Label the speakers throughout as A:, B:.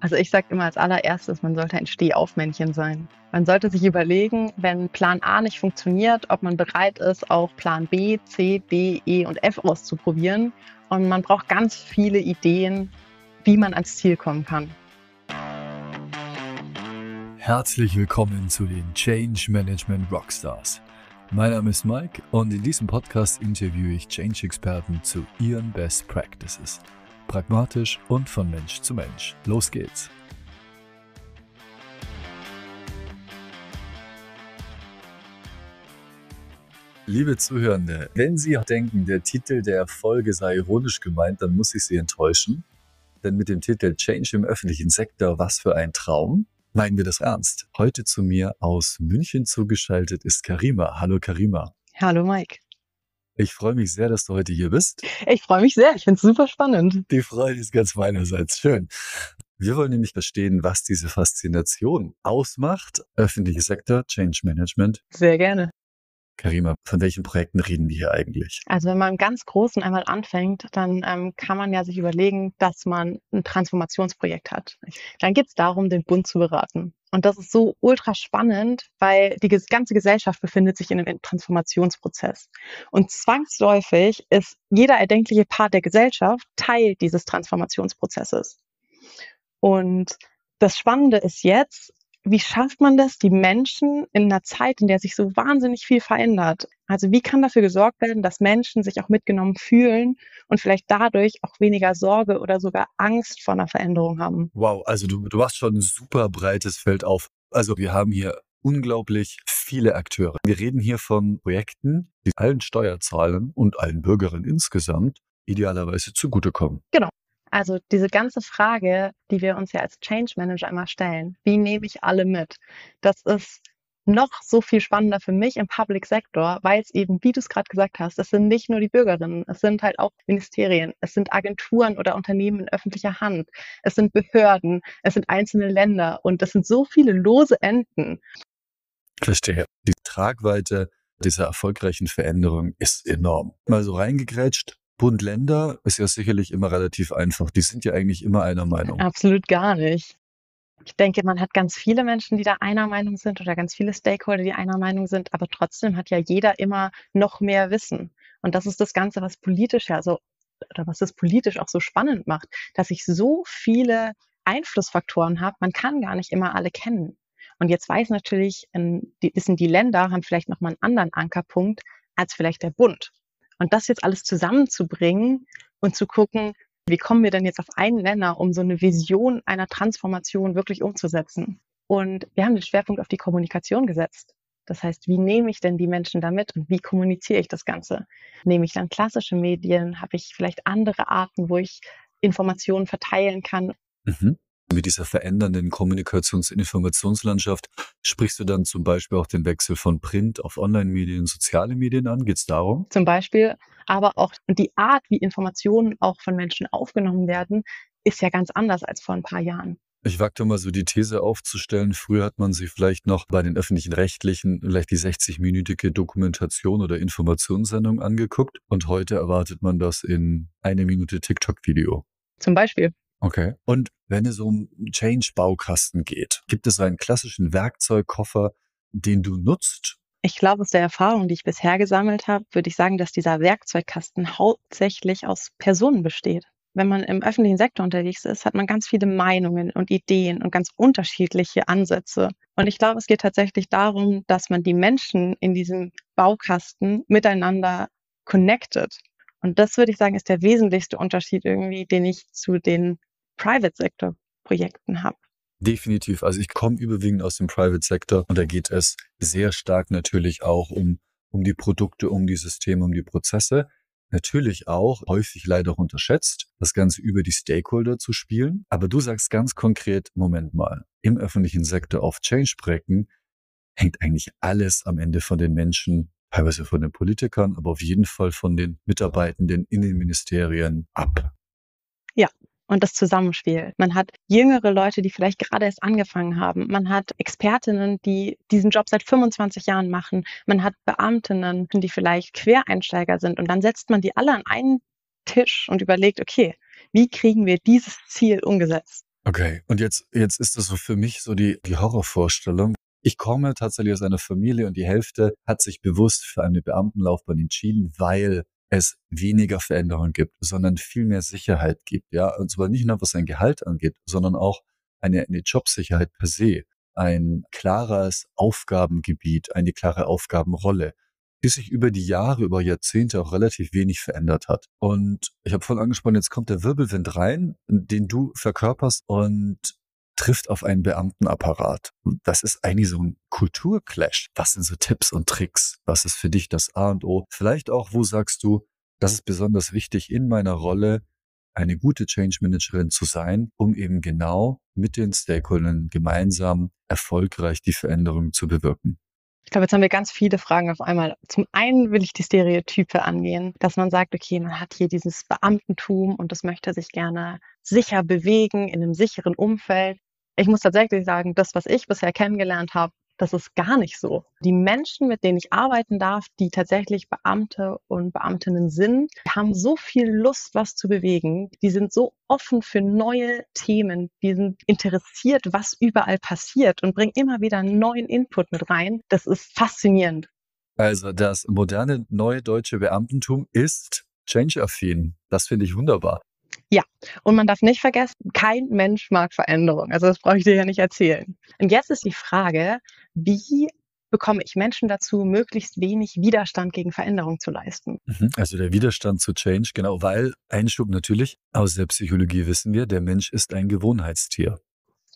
A: Also ich sage immer als allererstes, man sollte ein Stehaufmännchen sein. Man sollte sich überlegen, wenn Plan A nicht funktioniert, ob man bereit ist, auch Plan B, C, D, E und F auszuprobieren. Und man braucht ganz viele Ideen, wie man ans Ziel kommen kann.
B: Herzlich willkommen zu den Change Management Rockstars. Mein Name ist Mike und in diesem Podcast interviewe ich Change-Experten zu ihren Best Practices – pragmatisch und von Mensch zu Mensch. Los geht's! Liebe Zuhörende, wenn Sie denken, der Titel der Folge sei ironisch gemeint, dann muss ich Sie enttäuschen. Denn mit dem Titel Change im öffentlichen Sektor, was für ein Traum, meinen wir das ernst. Heute zu mir aus München zugeschaltet ist Karima. Hallo Karima.
A: Hallo Mike.
B: Ich freue mich sehr, dass du heute hier bist.
A: Ich freue mich sehr. Ich finde es super spannend.
B: Die Freude ist ganz meinerseits. Schön. Wir wollen nämlich verstehen, was diese Faszination ausmacht. Öffentlicher Sektor, Change Management.
A: Sehr gerne.
B: Karima, von welchen Projekten reden wir hier eigentlich?
A: Also wenn man im ganz Großen einmal anfängt, dann ähm, kann man ja sich überlegen, dass man ein Transformationsprojekt hat. Dann geht es darum, den Bund zu beraten. Und das ist so ultra spannend, weil die ganze Gesellschaft befindet sich in einem Transformationsprozess. Und zwangsläufig ist jeder erdenkliche Part der Gesellschaft Teil dieses Transformationsprozesses. Und das Spannende ist jetzt, wie schafft man das, die Menschen in einer Zeit, in der sich so wahnsinnig viel verändert? Also wie kann dafür gesorgt werden, dass Menschen sich auch mitgenommen fühlen und vielleicht dadurch auch weniger Sorge oder sogar Angst vor einer Veränderung haben?
B: Wow, also du, du hast schon ein super breites Feld auf. Also wir haben hier unglaublich viele Akteure. Wir reden hier von Projekten, die allen Steuerzahlern und allen Bürgerinnen insgesamt idealerweise zugutekommen.
A: Genau. Also diese ganze Frage, die wir uns ja als Change Manager immer stellen, wie nehme ich alle mit? Das ist noch so viel spannender für mich im Public Sector, weil es eben, wie du es gerade gesagt hast, es sind nicht nur die Bürgerinnen, es sind halt auch Ministerien, es sind Agenturen oder Unternehmen in öffentlicher Hand, es sind Behörden, es sind einzelne Länder und es sind so viele lose Enden.
B: Verstehe. Die Tragweite dieser erfolgreichen Veränderung ist enorm. Mal so reingegrätscht, Bund Länder ist ja sicherlich immer relativ einfach. Die sind ja eigentlich immer einer Meinung.
A: Absolut gar nicht. Ich denke, man hat ganz viele Menschen, die da einer Meinung sind oder ganz viele Stakeholder, die einer Meinung sind, aber trotzdem hat ja jeder immer noch mehr Wissen. Und das ist das Ganze, was politisch ja so, oder was das politisch auch so spannend macht, dass ich so viele Einflussfaktoren habe, man kann gar nicht immer alle kennen. Und jetzt weiß natürlich, wissen die Länder, haben vielleicht nochmal einen anderen Ankerpunkt als vielleicht der Bund. Und das jetzt alles zusammenzubringen und zu gucken, wie kommen wir denn jetzt auf einen Nenner, um so eine Vision einer Transformation wirklich umzusetzen? Und wir haben den Schwerpunkt auf die Kommunikation gesetzt. Das heißt, wie nehme ich denn die Menschen damit und wie kommuniziere ich das Ganze? Nehme ich dann klassische Medien? Habe ich vielleicht andere Arten, wo ich Informationen verteilen kann?
B: Mhm mit dieser verändernden Kommunikations- und Informationslandschaft sprichst du dann zum Beispiel auch den Wechsel von Print auf Online-Medien, soziale Medien an? Geht es darum?
A: Zum Beispiel, aber auch die Art, wie Informationen auch von Menschen aufgenommen werden, ist ja ganz anders als vor ein paar Jahren.
B: Ich wagte mal so die These aufzustellen, früher hat man sich vielleicht noch bei den öffentlichen Rechtlichen vielleicht die 60-minütige Dokumentation oder Informationssendung angeguckt und heute erwartet man das in eine Minute TikTok-Video.
A: Zum Beispiel.
B: Okay. Und wenn es um Change-Baukasten geht, gibt es einen klassischen Werkzeugkoffer, den du nutzt?
A: Ich glaube, aus der Erfahrung, die ich bisher gesammelt habe, würde ich sagen, dass dieser Werkzeugkasten hauptsächlich aus Personen besteht. Wenn man im öffentlichen Sektor unterwegs ist, hat man ganz viele Meinungen und Ideen und ganz unterschiedliche Ansätze. Und ich glaube, es geht tatsächlich darum, dass man die Menschen in diesem Baukasten miteinander connected. Und das würde ich sagen, ist der wesentlichste Unterschied irgendwie, den ich zu den Private-Sector-Projekten habe.
B: Definitiv. Also ich komme überwiegend aus dem Private-Sektor und da geht es sehr stark natürlich auch um, um die Produkte, um die Systeme, um die Prozesse. Natürlich auch, häufig leider auch unterschätzt, das Ganze über die Stakeholder zu spielen. Aber du sagst ganz konkret, Moment mal, im öffentlichen Sektor auf Change-Projekten hängt eigentlich alles am Ende von den Menschen, teilweise von den Politikern, aber auf jeden Fall von den Mitarbeitenden in den Ministerien ab.
A: Ja, und das Zusammenspiel. Man hat jüngere Leute, die vielleicht gerade erst angefangen haben. Man hat Expertinnen, die diesen Job seit 25 Jahren machen. Man hat Beamtinnen, die vielleicht Quereinsteiger sind. Und dann setzt man die alle an einen Tisch und überlegt, okay, wie kriegen wir dieses Ziel umgesetzt?
B: Okay, und jetzt, jetzt ist das so für mich so die, die Horrorvorstellung. Ich komme tatsächlich aus einer Familie und die Hälfte hat sich bewusst für eine Beamtenlaufbahn entschieden, weil es weniger Veränderungen gibt, sondern viel mehr Sicherheit gibt. Ja, und zwar nicht nur was sein Gehalt angeht, sondern auch eine, eine Jobsicherheit per se, ein klares Aufgabengebiet, eine klare Aufgabenrolle, die sich über die Jahre, über Jahrzehnte auch relativ wenig verändert hat. Und ich habe voll angesprochen, jetzt kommt der Wirbelwind rein, den du verkörperst und trifft auf einen Beamtenapparat. Das ist eigentlich so ein Kulturclash. Was sind so Tipps und Tricks? Was ist für dich das A und O? Vielleicht auch, wo sagst du, das ist besonders wichtig in meiner Rolle, eine gute Change Managerin zu sein, um eben genau mit den Stakeholdern gemeinsam erfolgreich die Veränderung zu bewirken.
A: Ich glaube, jetzt haben wir ganz viele Fragen auf einmal. Zum einen will ich die Stereotype angehen, dass man sagt, okay, man hat hier dieses Beamtentum und das möchte sich gerne sicher bewegen in einem sicheren Umfeld ich muss tatsächlich sagen, das, was ich bisher kennengelernt habe, das ist gar nicht so. Die Menschen, mit denen ich arbeiten darf, die tatsächlich Beamte und Beamtinnen sind, haben so viel Lust, was zu bewegen. Die sind so offen für neue Themen. Die sind interessiert, was überall passiert und bringen immer wieder neuen Input mit rein. Das ist faszinierend.
B: Also das moderne neue deutsche Beamtentum ist change-affin. Das finde ich wunderbar.
A: Ja, und man darf nicht vergessen, kein Mensch mag Veränderung. Also das brauche ich dir ja nicht erzählen. Und jetzt ist die Frage, wie bekomme ich Menschen dazu, möglichst wenig Widerstand gegen Veränderung zu leisten.
B: Mhm, also der Widerstand zu Change, genau, weil Einschub natürlich, aus der Psychologie wissen wir, der Mensch ist ein Gewohnheitstier.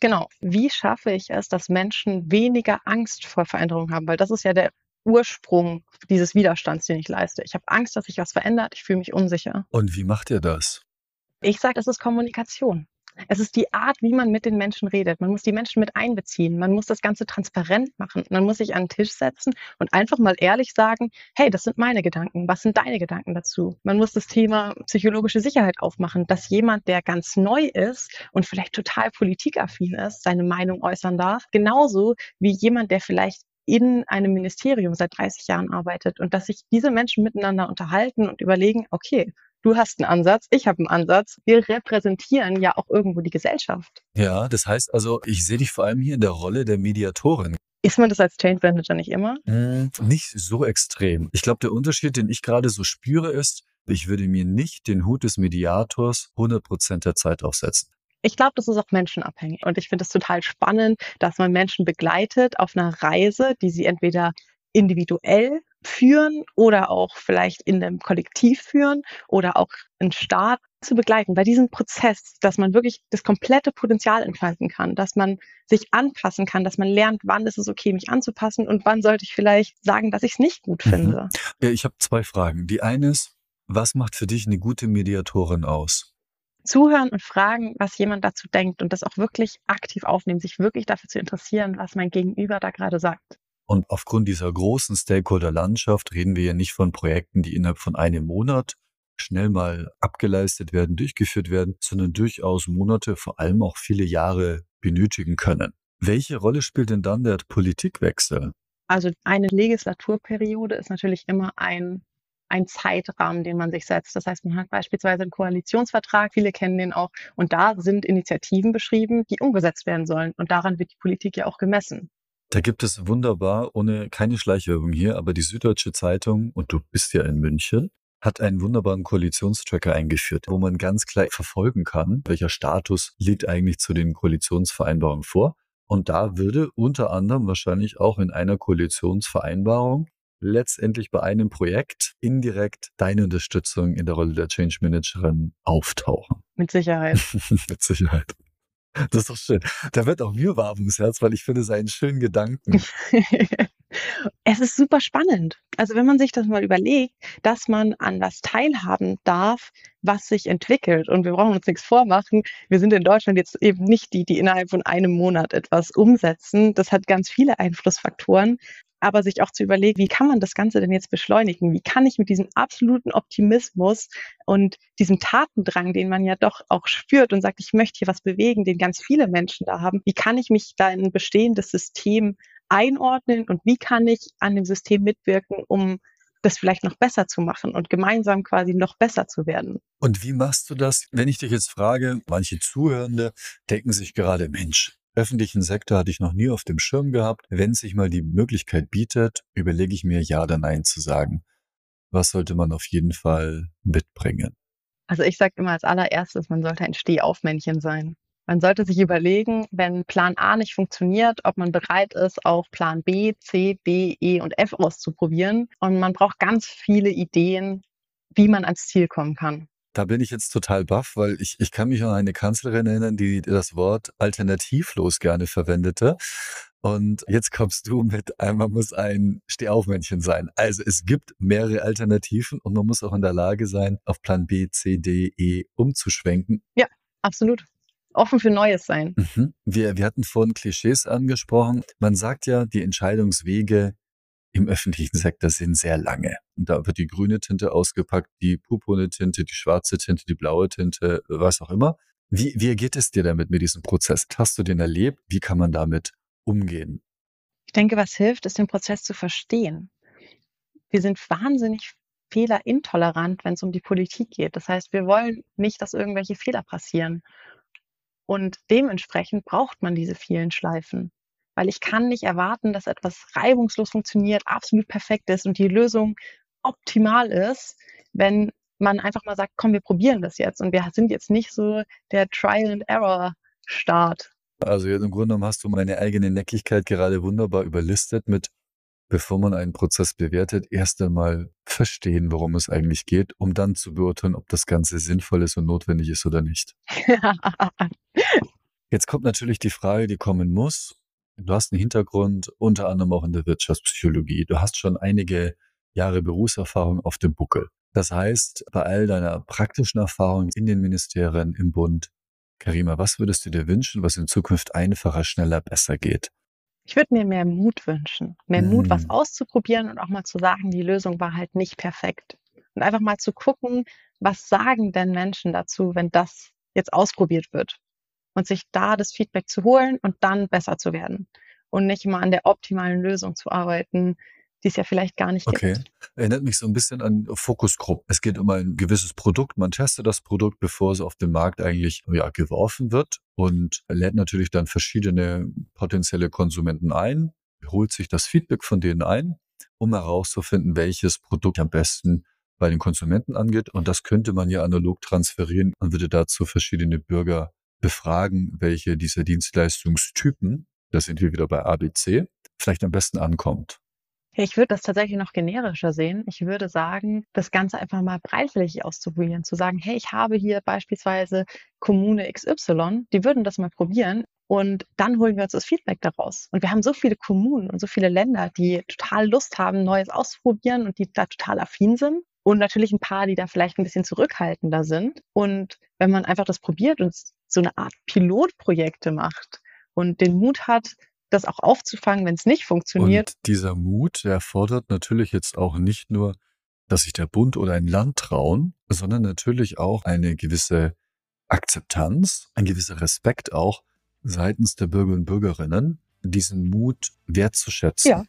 A: Genau. Wie schaffe ich es, dass Menschen weniger Angst vor Veränderung haben? Weil das ist ja der Ursprung dieses Widerstands, den ich leiste. Ich habe Angst, dass sich was verändert. Ich fühle mich unsicher.
B: Und wie macht ihr das?
A: Ich sage, es ist Kommunikation. Es ist die Art, wie man mit den Menschen redet. Man muss die Menschen mit einbeziehen. Man muss das Ganze transparent machen. Man muss sich an den Tisch setzen und einfach mal ehrlich sagen, hey, das sind meine Gedanken. Was sind deine Gedanken dazu? Man muss das Thema psychologische Sicherheit aufmachen, dass jemand, der ganz neu ist und vielleicht total politikaffin ist, seine Meinung äußern darf. Genauso wie jemand, der vielleicht in einem Ministerium seit 30 Jahren arbeitet und dass sich diese Menschen miteinander unterhalten und überlegen, okay, Du hast einen Ansatz, ich habe einen Ansatz. Wir repräsentieren ja auch irgendwo die Gesellschaft.
B: Ja, das heißt also, ich sehe dich vor allem hier in der Rolle der Mediatorin.
A: Ist man das als Change Manager nicht immer?
B: Hm, nicht so extrem. Ich glaube, der Unterschied, den ich gerade so spüre, ist, ich würde mir nicht den Hut des Mediators 100 Prozent der Zeit aufsetzen.
A: Ich glaube, das ist auch menschenabhängig. Und ich finde es total spannend, dass man Menschen begleitet auf einer Reise, die sie entweder individuell führen oder auch vielleicht in einem Kollektiv führen oder auch einen Staat zu begleiten bei diesem Prozess, dass man wirklich das komplette Potenzial entfalten kann, dass man sich anpassen kann, dass man lernt, wann ist es okay, mich anzupassen und wann sollte ich vielleicht sagen, dass ich es nicht gut mhm. finde.
B: Mhm. Ich habe zwei Fragen. Die eine ist, was macht für dich eine gute Mediatorin aus?
A: Zuhören und fragen, was jemand dazu denkt und das auch wirklich aktiv aufnehmen, sich wirklich dafür zu interessieren, was mein Gegenüber da gerade sagt.
B: Und aufgrund dieser großen Stakeholder-Landschaft reden wir ja nicht von Projekten, die innerhalb von einem Monat schnell mal abgeleistet werden, durchgeführt werden, sondern durchaus Monate, vor allem auch viele Jahre benötigen können. Welche Rolle spielt denn dann der Politikwechsel?
A: Also eine Legislaturperiode ist natürlich immer ein, ein Zeitrahmen, den man sich setzt. Das heißt, man hat beispielsweise einen Koalitionsvertrag, viele kennen den auch, und da sind Initiativen beschrieben, die umgesetzt werden sollen. Und daran wird die Politik ja auch gemessen.
B: Da gibt es wunderbar, ohne keine Schleichwerbung hier, aber die Süddeutsche Zeitung, und du bist ja in München, hat einen wunderbaren Koalitionstracker eingeführt, wo man ganz klar verfolgen kann, welcher Status liegt eigentlich zu den Koalitionsvereinbarungen vor. Und da würde unter anderem wahrscheinlich auch in einer Koalitionsvereinbarung letztendlich bei einem Projekt indirekt deine Unterstützung in der Rolle der Change Managerin auftauchen.
A: Mit Sicherheit.
B: Mit Sicherheit. Das ist doch schön. Da wird auch mir warm ums Herz, weil ich finde es einen schönen Gedanken.
A: es ist super spannend. Also wenn man sich das mal überlegt, dass man an was teilhaben darf, was sich entwickelt. Und wir brauchen uns nichts vormachen. Wir sind in Deutschland jetzt eben nicht die, die innerhalb von einem Monat etwas umsetzen. Das hat ganz viele Einflussfaktoren aber sich auch zu überlegen, wie kann man das Ganze denn jetzt beschleunigen? Wie kann ich mit diesem absoluten Optimismus und diesem Tatendrang, den man ja doch auch spürt und sagt, ich möchte hier was bewegen, den ganz viele Menschen da haben, wie kann ich mich da in ein bestehendes System einordnen und wie kann ich an dem System mitwirken, um das vielleicht noch besser zu machen und gemeinsam quasi noch besser zu werden.
B: Und wie machst du das? Wenn ich dich jetzt frage, manche Zuhörende denken sich gerade, Mensch, öffentlichen Sektor hatte ich noch nie auf dem Schirm gehabt. Wenn sich mal die Möglichkeit bietet, überlege ich mir Ja oder Nein zu sagen. Was sollte man auf jeden Fall mitbringen?
A: Also ich sage immer als allererstes, man sollte ein Stehaufmännchen sein. Man sollte sich überlegen, wenn Plan A nicht funktioniert, ob man bereit ist, auch Plan B, C, D, E und F auszuprobieren. Und man braucht ganz viele Ideen, wie man ans Ziel kommen kann.
B: Da bin ich jetzt total baff, weil ich, ich kann mich an eine Kanzlerin erinnern, die das Wort alternativlos gerne verwendete. Und jetzt kommst du mit, man muss ein Stehaufmännchen sein. Also es gibt mehrere Alternativen und man muss auch in der Lage sein, auf Plan B, C, D, E umzuschwenken.
A: Ja, absolut. Offen für Neues sein.
B: Mhm. Wir, wir hatten vorhin Klischees angesprochen. Man sagt ja, die Entscheidungswege im öffentlichen Sektor sind sehr lange. Und da wird die grüne Tinte ausgepackt, die purpurne Tinte, die schwarze Tinte, die blaue Tinte, was auch immer. Wie, wie geht es dir damit mit diesem Prozess? Hast du den erlebt? Wie kann man damit umgehen?
A: Ich denke, was hilft, ist den Prozess zu verstehen. Wir sind wahnsinnig fehlerintolerant, wenn es um die Politik geht. Das heißt, wir wollen nicht, dass irgendwelche Fehler passieren. Und dementsprechend braucht man diese vielen Schleifen weil ich kann nicht erwarten, dass etwas reibungslos funktioniert, absolut perfekt ist und die Lösung optimal ist, wenn man einfach mal sagt, komm, wir probieren das jetzt. Und wir sind jetzt nicht so der Trial-and-Error-Start.
B: Also im Grunde genommen hast du meine eigene Neckigkeit gerade wunderbar überlistet mit, bevor man einen Prozess bewertet, erst einmal verstehen, worum es eigentlich geht, um dann zu beurteilen, ob das Ganze sinnvoll ist und notwendig ist oder nicht. Jetzt kommt natürlich die Frage, die kommen muss. Du hast einen Hintergrund unter anderem auch in der Wirtschaftspsychologie. Du hast schon einige Jahre Berufserfahrung auf dem Buckel. Das heißt, bei all deiner praktischen Erfahrung in den Ministerien, im Bund, Karima, was würdest du dir wünschen, was in Zukunft einfacher, schneller, besser geht?
A: Ich würde mir mehr Mut wünschen. Mehr hm. Mut, was hm. auszuprobieren und auch mal zu sagen, die Lösung war halt nicht perfekt. Und einfach mal zu gucken, was sagen denn Menschen dazu, wenn das jetzt ausprobiert wird? Und sich da das Feedback zu holen und dann besser zu werden und nicht immer an der optimalen Lösung zu arbeiten, die es ja vielleicht gar nicht
B: okay.
A: gibt.
B: Erinnert mich so ein bisschen an Fokusgruppen. Es geht um ein gewisses Produkt. Man testet das Produkt, bevor es auf den Markt eigentlich ja, geworfen wird und lädt natürlich dann verschiedene potenzielle Konsumenten ein, holt sich das Feedback von denen ein, um herauszufinden, welches Produkt am besten bei den Konsumenten angeht. Und das könnte man ja analog transferieren und würde dazu verschiedene Bürger befragen, welche dieser Dienstleistungstypen, da sind wir wieder bei ABC, vielleicht am besten ankommt.
A: Ich würde das tatsächlich noch generischer sehen. Ich würde sagen, das Ganze einfach mal breitflächig auszuprobieren, zu sagen, hey, ich habe hier beispielsweise Kommune XY, die würden das mal probieren und dann holen wir uns das Feedback daraus. Und wir haben so viele Kommunen und so viele Länder, die total Lust haben, Neues auszuprobieren und die da total affin sind. Und natürlich ein paar, die da vielleicht ein bisschen zurückhaltender sind. Und wenn man einfach das probiert und so eine Art Pilotprojekte macht und den Mut hat, das auch aufzufangen, wenn es nicht funktioniert.
B: Und dieser Mut erfordert natürlich jetzt auch nicht nur, dass sich der Bund oder ein Land trauen, sondern natürlich auch eine gewisse Akzeptanz, ein gewisser Respekt auch seitens der Bürger und Bürgerinnen, diesen Mut wertzuschätzen.
A: Ja,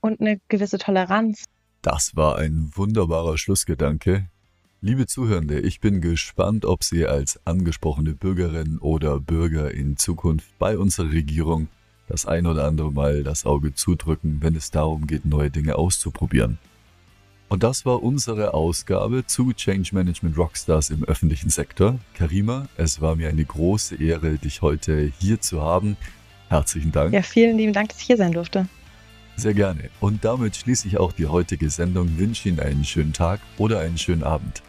A: und eine gewisse Toleranz.
B: Das war ein wunderbarer Schlussgedanke. Liebe Zuhörende, ich bin gespannt, ob Sie als angesprochene Bürgerin oder Bürger in Zukunft bei unserer Regierung das ein oder andere Mal das Auge zudrücken, wenn es darum geht, neue Dinge auszuprobieren. Und das war unsere Ausgabe zu Change Management Rockstars im öffentlichen Sektor. Karima, es war mir eine große Ehre, dich heute hier zu haben. Herzlichen Dank.
A: Ja, vielen lieben Dank, dass ich hier sein durfte.
B: Sehr gerne. Und damit schließe ich auch die heutige Sendung. Wünsche Ihnen einen schönen Tag oder einen schönen Abend.